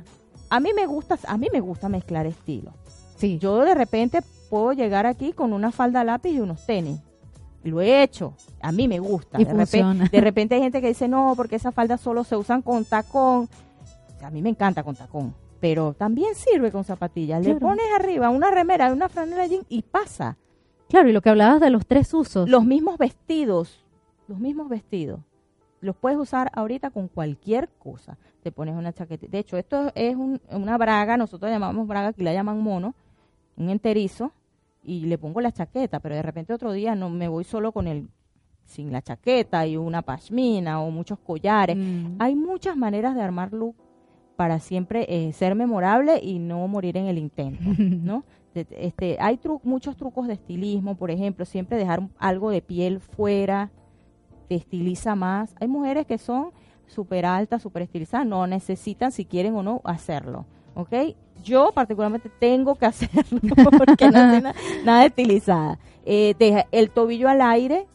A mí me gusta, a mí me gusta mezclar estilos. Sí, Yo de repente puedo llegar aquí con una falda lápiz y unos tenis. Lo he hecho, a mí me gusta. Y de, repente, de repente hay gente que dice, no, porque esas faldas solo se usan con tacón. O sea, a mí me encanta con tacón, pero también sirve con zapatillas. Le pones arriba una remera, una franela jean y pasa. Claro, y lo que hablabas de los tres usos. Los mismos vestidos, los mismos vestidos, los puedes usar ahorita con cualquier cosa. Te pones una chaqueta. De hecho, esto es un- una braga, nosotros llamamos braga, aquí la llaman mono, un enterizo, y le pongo la chaqueta, pero de repente otro día no me voy solo con el sin la chaqueta y una pashmina o muchos collares. Mm. Hay muchas maneras de armar look para siempre eh, ser memorable y no morir en el intento, ¿no? Este, hay tru- muchos trucos de estilismo, por ejemplo, siempre dejar algo de piel fuera te estiliza más. Hay mujeres que son súper altas, súper estilizadas, no necesitan si quieren o no hacerlo, ¿ok? Yo particularmente tengo que hacerlo porque no estoy na- nada estilizada. Eh, deja el tobillo al aire,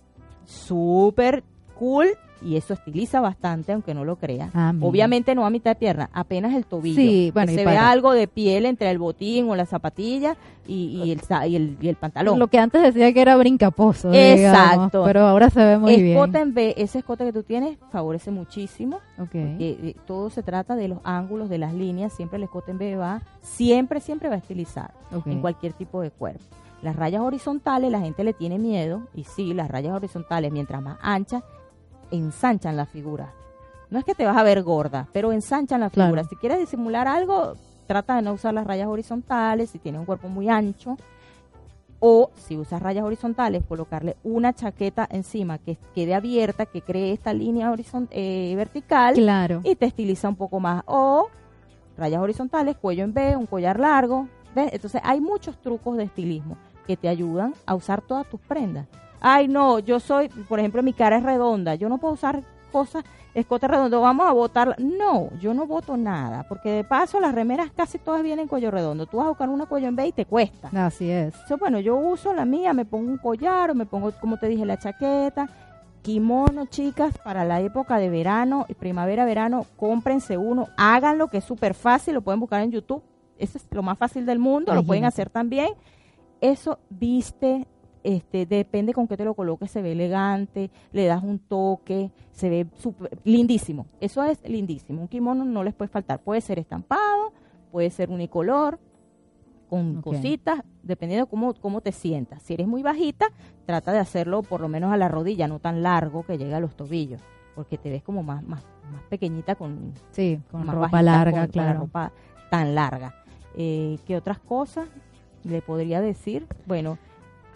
súper cool y eso estiliza bastante, aunque no lo creas. Ah. Obviamente no a mitad de pierna, apenas el tobillo. Sí, bueno, que y se para- vea algo de piel entre el botín o la zapatilla y, y el, y, el, y el pantalón. Lo que antes decía que era brincaposo. Exacto. digamos, pero ahora se ve muy escote bien. en B, ese escote que tú tienes favorece muchísimo. Ok. porque, eh, todo se trata de los ángulos, de las líneas. Siempre el escote en B va, siempre, siempre va a estilizar en cualquier tipo de cuerpo. Las rayas horizontales, la gente le tiene miedo. Y sí, las rayas horizontales, mientras más anchas, ensanchan la figura. No es que te vas a ver gorda, pero ensanchan la Claro. figura. Si quieres disimular algo, trata de no usar las rayas horizontales. Si tienes un cuerpo muy ancho, o si usas rayas horizontales, colocarle una chaqueta encima que quede abierta, que cree esta línea horizon- eh, vertical Claro. y te estiliza un poco más. O rayas horizontales, cuello en B, un collar largo. ¿ves? Entonces hay muchos trucos de estilismo que te ayudan a usar todas tus prendas. Ay, no, yo soy, por ejemplo, mi cara es redonda, yo no puedo usar cosas, escote redondo, vamos a botar. No, yo no voto nada, porque de paso las remeras casi todas vienen cuello redondo. Tú vas a buscar una cuello en B y te cuesta. Así es. Bueno, yo uso la mía, me pongo un collar o me pongo, como te dije, la chaqueta. Kimono, chicas, para la época de verano, primavera, verano, cómprense uno, háganlo, que es súper fácil, lo pueden buscar en YouTube. Eso es lo más fácil del mundo, lo pueden hacer también. Eso viste, este, depende con qué te lo coloques, se ve elegante, le das un toque, se ve súper- lindísimo. Eso es lindísimo. Un kimono no les puede faltar. Puede ser estampado, puede ser unicolor, con cositas, dependiendo cómo, cómo te sientas. Si eres muy bajita, trata de hacerlo por lo menos a la rodilla, no tan largo que llegue a los tobillos, porque te ves como más, más, más pequeñita con, Sí, con más ropa bajita, larga, con- con la claro. ropa tan larga. Eh, ¿Qué otras cosas le podría decir? Bueno,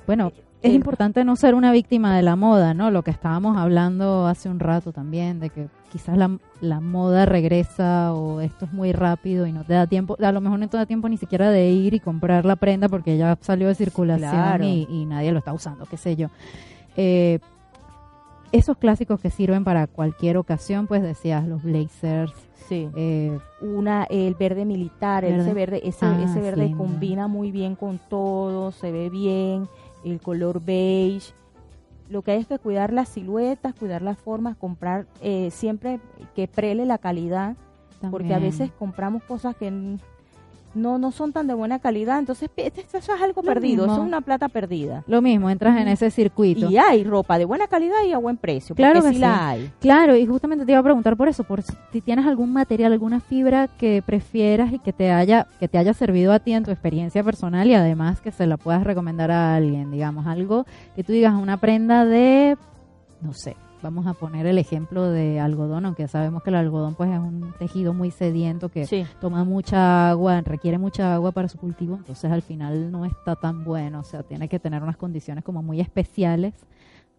Bueno, es importante no ser una víctima de la moda, ¿no? Lo que estábamos hablando hace un rato también, de que quizás la, la moda regresa o esto es muy rápido y no te da tiempo, a lo mejor no te da tiempo ni siquiera de ir y comprar la prenda porque ya salió de circulación Claro. y, y nadie lo está usando, qué sé yo. Eh, esos clásicos que sirven para cualquier ocasión, pues decías, los blazers, sí. eh, una el verde militar Verde. ese verde ese, Ah, ese es verde combina muy bien con todo se ve bien el color beige. Lo que hay es que cuidar las siluetas cuidar las formas comprar eh, siempre que prele la calidad porque a veces compramos cosas que no no son tan de buena calidad entonces eso es algo Lo perdido eso es una plata perdida. Lo mismo, entras en ese circuito. y hay ropa de buena calidad y a buen precio Claro porque que sí la hay. Claro, y justamente te iba a preguntar por eso, por si si tienes algún material, alguna fibra que prefieras y que te haya que te haya servido a ti en tu experiencia personal y además que se la puedas recomendar a alguien, digamos, algo que tú digas una prenda de no sé, vamos a poner el ejemplo de algodón, aunque sabemos que el algodón pues es un tejido muy sediento que sí toma mucha agua, requiere mucha agua para su cultivo, entonces al final no está tan bueno, o sea, tiene que tener unas condiciones como muy especiales.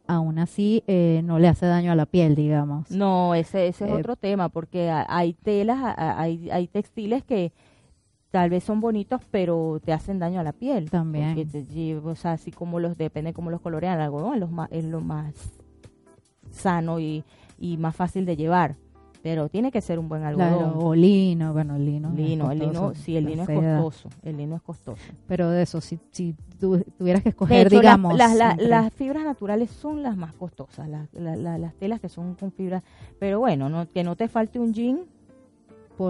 Aún así, eh, no le hace daño a la piel, digamos. No, ese, ese es Eh, otro tema, porque ha- hay telas, hay, hay textiles que tal vez son bonitos, pero te hacen daño a la piel. También. Te o sea, así como los, depende cómo los colorean, el algodón es lo más, es lo más sano y, y más fácil de llevar. Pero tiene que ser un buen algodón. Claro, o lino, bueno, el lino. lino, el lino, sí, el la lino es costoso, el lino es costoso. Pero de eso, si, si tú tuvieras que De escoger, hecho, digamos. las, las- entre- las fibras naturales son las más costosas, las, la- la- las telas que son con fibras. Pero bueno, no, que no te falte un jean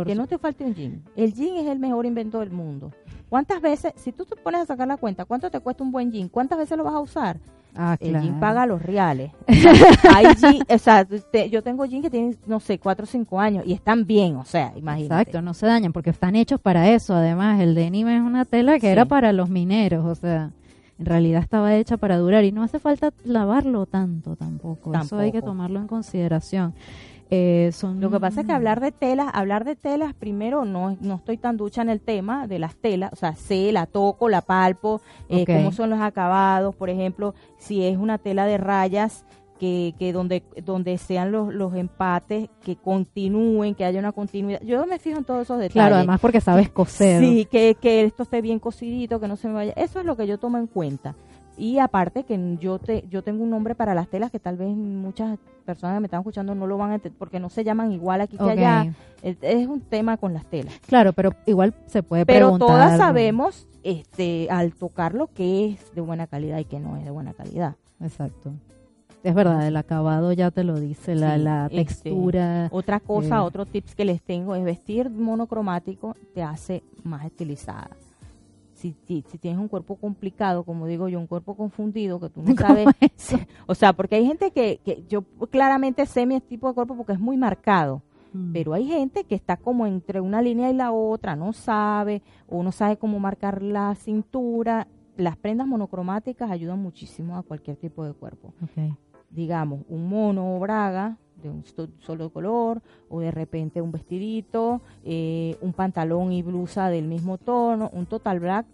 que no te falte un jean. El jean es el mejor invento del mundo. ¿Cuántas veces, si tú te pones a sacar la cuenta, cuánto te cuesta un buen jean? ¿Cuántas veces lo vas a usar? Ah, el claro. jean paga los reales. O sea, hay jean- o sea, te- yo tengo jeans que tienen, no sé, cuatro o cinco años y están bien, o sea, imagínate. Exacto, no se dañan porque están hechos para eso. Además, el denim es una tela que Sí. era para los mineros, o sea, en realidad estaba hecha para durar y no hace falta lavarlo tanto tampoco. Eso hay que Tampoco. tomarlo en consideración. Eh, son Lo que pasa es que hablar de telas, hablar de telas, primero no, no estoy tan ducha en el tema de las telas, o sea, sé, la toco, la palpo, eh, cómo son los acabados, por ejemplo, si es una tela de rayas, que, que donde, donde sean los, los empates, que continúen, que haya una continuidad. Yo me fijo en todos esos detalles. Claro, además porque sabes coser. Sí, que, que esto esté bien cocidito, que no se me vaya. Eso es lo que yo tomo en cuenta. Y aparte que yo te yo tengo un nombre para las telas que tal vez muchas personas que me están escuchando no lo van a entender porque no se llaman igual aquí que allá. Es, es un tema con las telas. Claro, pero igual se puede Pero preguntar. todas sabemos este al tocarlo que es de buena calidad y que no es de buena calidad. Exacto. Es verdad, el acabado ya te lo dice, la, Sí, la este, textura. Otra cosa, Eh. otro tips que les tengo es vestir monocromático te hace más estilizada. Si, si, si tienes un cuerpo complicado, como digo yo, un cuerpo confundido, que tú no sabes, o sea, porque hay gente que, que yo claramente sé mi tipo de cuerpo porque es muy marcado, Mm. pero hay gente que está como entre una línea y la otra, no sabe, o no sabe cómo marcar la cintura. Las prendas monocromáticas ayudan muchísimo a cualquier tipo de cuerpo Ok. Digamos, un mono o braga de un so- solo color, o de repente un vestidito, eh, un pantalón y blusa del mismo tono, un total black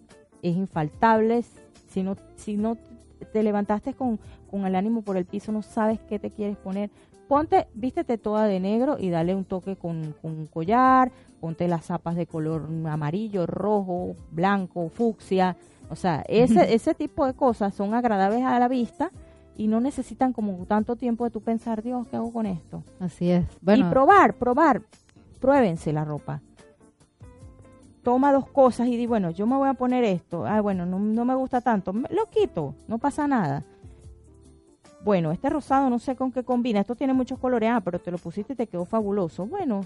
es infaltable. Si no, si no te levantaste con, con el ánimo por el piso, no sabes qué te quieres poner, ponte, vístete toda de negro y dale un toque con, con un collar, ponte las zapas de color amarillo, rojo, blanco, fucsia. O sea, ese, ese tipo de cosas son agradables a la vista y no necesitan como tanto tiempo de tu pensar, Dios, ¿qué hago con esto? Así es. Bueno, y probar, probar, pruébense la ropa. Toma dos cosas y di, bueno, yo me voy a poner esto. Ah, bueno, no, no me gusta tanto. Me- Lo quito, no pasa nada. Bueno, este rosado no sé con qué combina. Esto tiene muchos colores, ah, pero te lo pusiste y te quedó fabuloso. Bueno,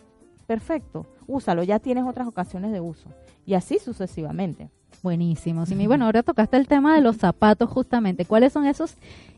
perfecto. Úsalo, ya tienes otras ocasiones de uso. Y así sucesivamente. buenísimo. Sí, bueno, ahora tocaste el tema de los zapatos justamente. ¿Cuáles son esos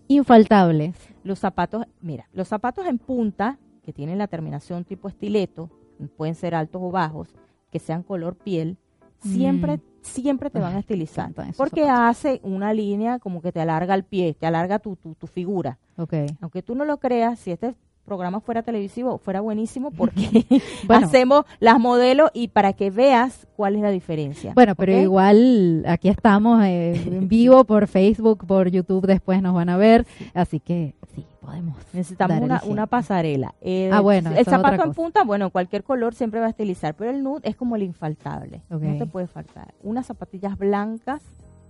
infaltables? Los zapatos, mira, los zapatos en punta, que tienen la terminación tipo estileto, pueden ser altos o bajos, que sean color piel, siempre, Mm. siempre te van Ay, a estilizar. Porque zapatos. hace una línea como que te alarga el pie, te alarga tu, tu, tu figura. Ok. Aunque tú no lo creas, si este programa fuera televisivo, fuera buenísimo porque Bueno. hacemos las modelos y para que veas cuál es la diferencia. Bueno, pero igual aquí estamos eh, en vivo por Facebook, por YouTube, después nos van a ver. Así que sí, podemos. Necesitamos una, pasarela. Eh, Ah, bueno, El zapato en punta, bueno, cualquier color siempre va a estilizar, pero el nude es como el infaltable. No te puede faltar. Unas zapatillas blancas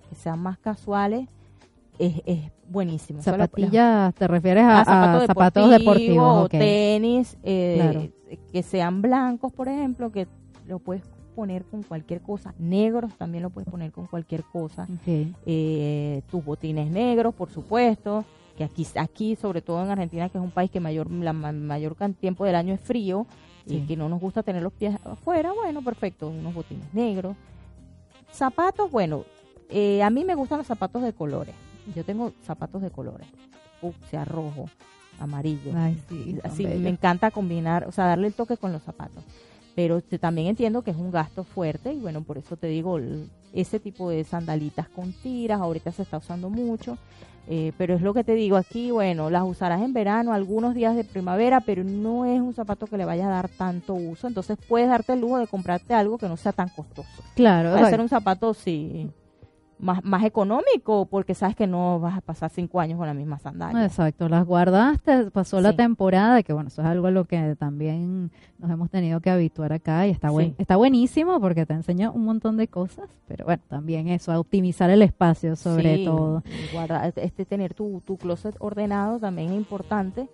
que sean más casuales es, es buenísimo. Zapatillas, ¿te refieres a, a a zapatos, zapatos deportivos? o ok. tenis, eh, Claro. que sean blancos, por ejemplo, que lo puedes poner con cualquier cosa. Negros también lo puedes poner con cualquier cosa. Ok. Eh, tus botines negros, por supuesto, que aquí, aquí, sobre todo en Argentina, que es un país que mayor, la ma- mayor tiempo del año es frío Sí. y que no nos gusta tener los pies afuera, bueno, perfecto, unos botines negros. Zapatos, bueno, eh, a mí me gustan los zapatos de colores. Yo tengo zapatos de colores, fucsia, rojo, amarillo. Ay, sí, Así bellos. me encanta combinar, o sea, darle el toque con los zapatos. Pero te- también entiendo que es un gasto fuerte y bueno, por eso te digo, el- ese tipo de sandalitas con tiras, ahorita se está usando mucho. eh, pero es lo que te digo aquí, bueno, las usarás en verano, algunos días de primavera, pero no es un zapato que le vaya a dar tanto uso. Entonces puedes darte el lujo de comprarte algo que no sea tan costoso. Claro, o sea, ser un zapato, sí, más, más económico, porque sabes que no vas a pasar cinco años con la misma sandalia. Exacto, las guardaste, pasó la Sí. temporada, que bueno, eso es algo a lo que también nos hemos tenido que habituar acá y está, buen, Sí. está buenísimo porque te enseña un montón de cosas, pero bueno, también eso, a optimizar el espacio sobre Sí, todo. guarda- este tener tu, tu closet ordenado también es importante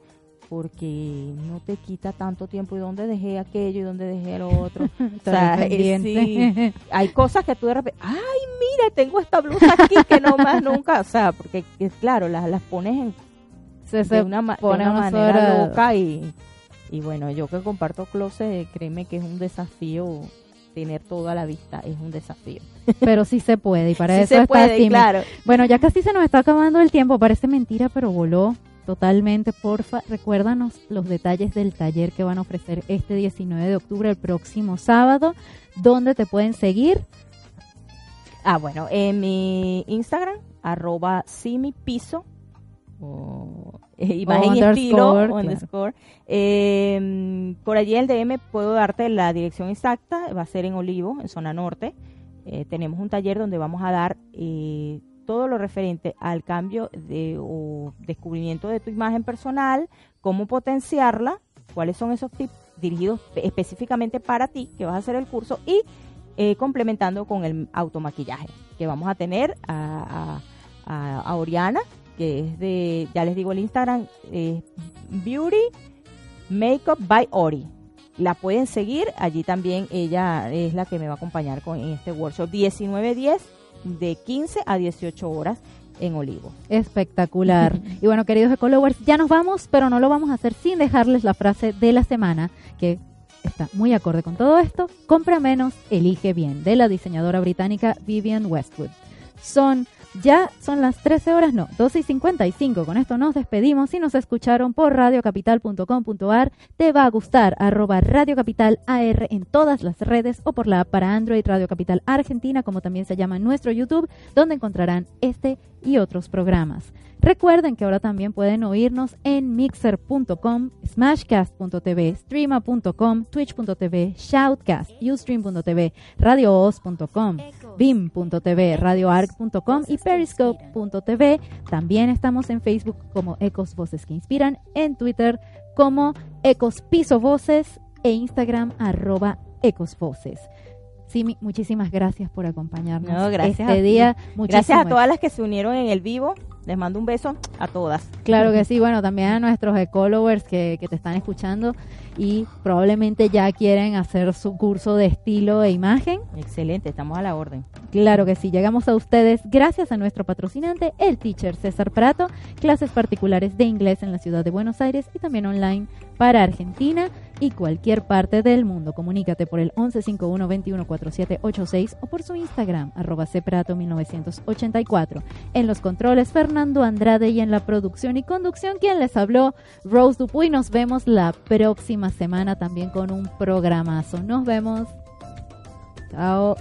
porque no te quita tanto tiempo y dónde dejé aquello y dónde dejé lo otro. o sea, eh, sí, hay cosas que tú de repente, ay, mira, tengo esta blusa aquí que no más nunca, o sea, porque que, claro, las, las pones en, Se, de se una, de una manera loca y, Y bueno, yo que comparto closet, créeme que es un desafío tener todo a la vista, es un desafío. Pero sí se puede y para eso se está puede, claro. Bueno, ya casi se nos está acabando el tiempo, parece mentira, pero voló totalmente. Porfa, recuérdanos los detalles del taller que van a ofrecer este 19 de octubre, el próximo sábado, dónde te pueden seguir. Ah, bueno, en mi Instagram, arroba simipiso, o eh, imagen y estilo, underscore. Eh, por allí el DM puedo darte la dirección exacta, va a ser en Olivo, en zona norte. Eh, tenemos un taller donde vamos a dar eh, todo lo referente al cambio de, o descubrimiento de tu imagen personal, cómo potenciarla, cuáles son esos tips dirigidos específicamente para ti, que vas a hacer el curso, y eh, complementando con el automaquillaje, que vamos a tener a, Oriana, que es de, ya les digo el Instagram, Beauty Makeup by Ori. La pueden seguir, allí también ella es la que me va a acompañar con, en este workshop 1910 de 15 a 18 horas en Olivo. Espectacular. y bueno, queridos ecolowers, ya nos vamos, pero no lo vamos a hacer sin dejarles la frase de la semana que está muy acorde con todo esto. Compra menos, elige bien, de la diseñadora británica Vivian Westwood. Son ya son las 13 horas, no, 12 y 55. Con esto nos despedimos. y nos escucharon por radiocapital.com.ar, te va a gustar arroba Radio Capital AR en todas las redes o por la app para Android Radio Capital Argentina, como también se llama nuestro YouTube, donde encontrarán este y otros programas. Recuerden que ahora también pueden oírnos en mixer.com, smashcast.tv, streama.com, twitch.tv, shoutcast, ustream.tv, radioos.com, beam.tv, radioarc.com y periscope.tv. También estamos en Facebook como Ecos Voces que Inspiran, en Twitter como Ecos Piso Voces e Instagram arroba Ecos Voces. Simi, muchísimas gracias por acompañarnos gracias este día. Gracias a todas las que se unieron en el vivo. Les mando un beso a todas. Claro que sí, bueno, también a nuestros ecologers que, que te están escuchando y probablemente ya quieren hacer su curso de estilo e imagen. Excelente, estamos a la orden. Claro que sí, llegamos a ustedes gracias a nuestro patrocinante, el teacher César Prato, clases particulares de inglés en la ciudad de Buenos Aires y también online para Argentina y cualquier parte del mundo. Comunícate por el 1151 214786 o por su Instagram, arroba cprato 1984. En los controles, Fernando Andrade y en la producción y conducción, quien les habló, Rose Dupuy. Nos vemos la próxima semana también con un programazo. Nos vemos. Chao.